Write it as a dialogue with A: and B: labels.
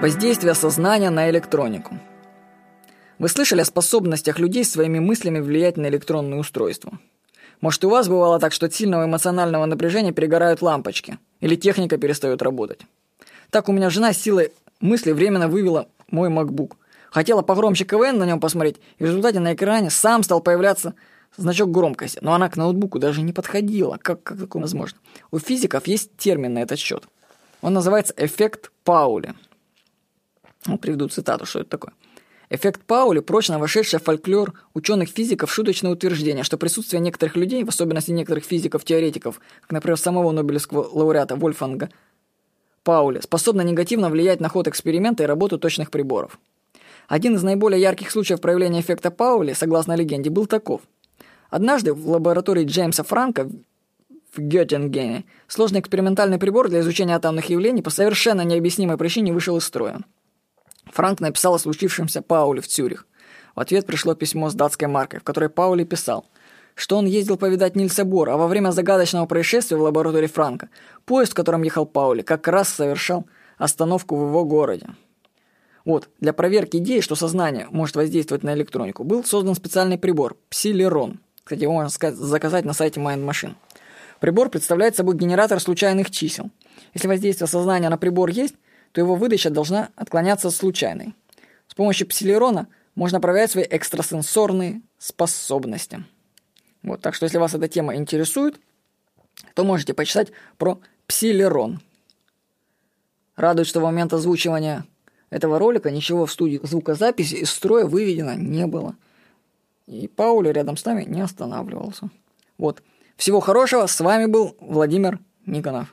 A: Воздействие сознания на электронику. Вы слышали о способностях людей своими мыслями влиять на электронные устройства? Может, у вас бывало так, что от сильного эмоционального напряжения перегорают лампочки, или техника перестает работать? Так у меня жена силой мысли временно вывела мой MacBook. Хотела погромче КВН на нем посмотреть, и в результате на экране сам стал появляться значок громкости, но она к ноутбуку даже не подходила. Как, как такое возможно? У физиков есть термин на этот счет. Он называется эффект Паули. Ну, приведу цитату, что это такое. Эффект Паули – прочно вошедший в фольклор ученых-физиков шуточное утверждение, что присутствие некоторых людей, в особенности некоторых физиков-теоретиков, как, например, самого Нобелевского лауреата Вольфанга Паули, способно негативно влиять на ход эксперимента и работу точных приборов. Один из наиболее ярких случаев проявления эффекта Паули, согласно легенде, был таков. Однажды в лаборатории Джеймса Франка в Геттингене сложный экспериментальный прибор для изучения атомных явлений по совершенно необъяснимой причине вышел из строя. Франк написал о случившемся Пауле в Цюрих. В ответ пришло письмо с датской маркой, в которой Паули писал, что он ездил повидать Нильса Бора, а во время загадочного происшествия в лаборатории Франка поезд, в котором ехал Паули, как раз совершал остановку в его городе. Вот, для проверки идеи, что сознание может воздействовать на электронику, был создан специальный прибор – Псилерон. Кстати, его можно заказать на сайте Mind Machine. Прибор представляет собой генератор случайных чисел. Если воздействие сознания на прибор есть, то его выдача должна отклоняться от случайной. С помощью псилерона можно проверять свои экстрасенсорные способности. Вот, так что если вас эта тема интересует, то можете почитать про псилерон. Радует, что в момент озвучивания этого ролика ничего в студии звукозаписи из строя выведено не было. И Паули рядом с нами не останавливался. Вот. Всего хорошего. С вами был Владимир Никонов.